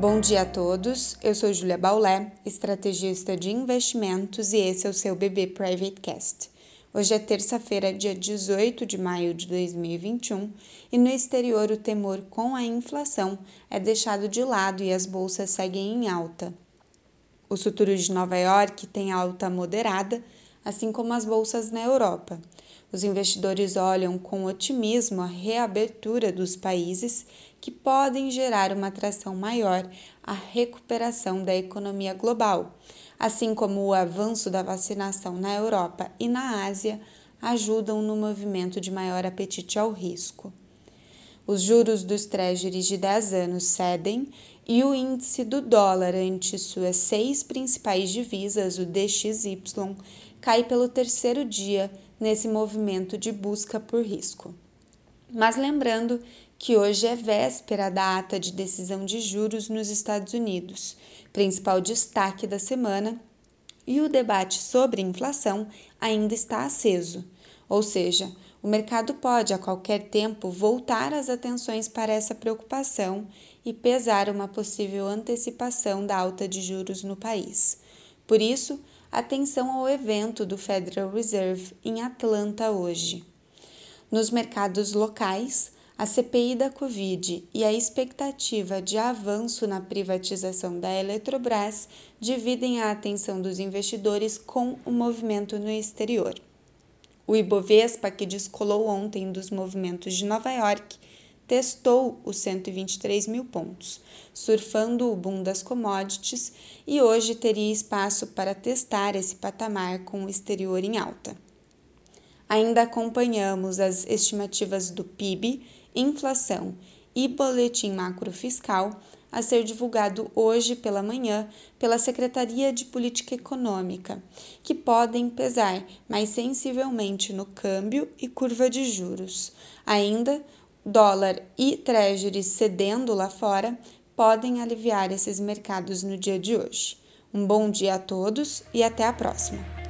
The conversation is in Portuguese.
Bom dia a todos, eu sou Julia Baulé, estrategista de investimentos e esse é o seu BB Private Cast. Hoje é terça-feira, dia 18 de maio de 2021 e no exterior o temor com a inflação é deixado de lado e as bolsas seguem em alta. Os futuros de Nova York têm alta moderada, assim como as bolsas na Europa. Os investidores olham com otimismo a reabertura dos países que podem gerar uma atração maior à recuperação da economia global, assim como o avanço da vacinação na Europa e na Ásia ajudam no movimento de maior apetite ao risco. Os juros dos treasuries de 10 anos cedem e o índice do dólar ante suas seis principais divisas, o DXY, cai pelo terceiro dia nesse movimento de busca por risco. Mas lembrando que hoje é véspera da ata de decisão de juros nos Estados Unidos, principal destaque da semana, e o debate sobre inflação ainda está aceso, ou seja, o mercado pode a qualquer tempo voltar as atenções para essa preocupação e pesar uma possível antecipação da alta de juros no país. Por isso, atenção ao evento do Federal Reserve em Atlanta hoje. Nos mercados locais, a CPI da Covid e a expectativa de avanço na privatização da Eletrobras dividem a atenção dos investidores com o movimento no exterior. O Ibovespa, que descolou ontem dos movimentos de Nova York, testou os 123 mil pontos, surfando o boom das commodities e hoje teria espaço para testar esse patamar com o exterior em alta. Ainda acompanhamos as estimativas do PIB, inflação e boletim macrofiscal a ser divulgado hoje pela manhã pela Secretaria de Política Econômica, que podem pesar mais sensivelmente no câmbio e curva de juros. Ainda, dólar e treasury cedendo lá fora podem aliviar esses mercados no dia de hoje. Um bom dia a todos e até a próxima!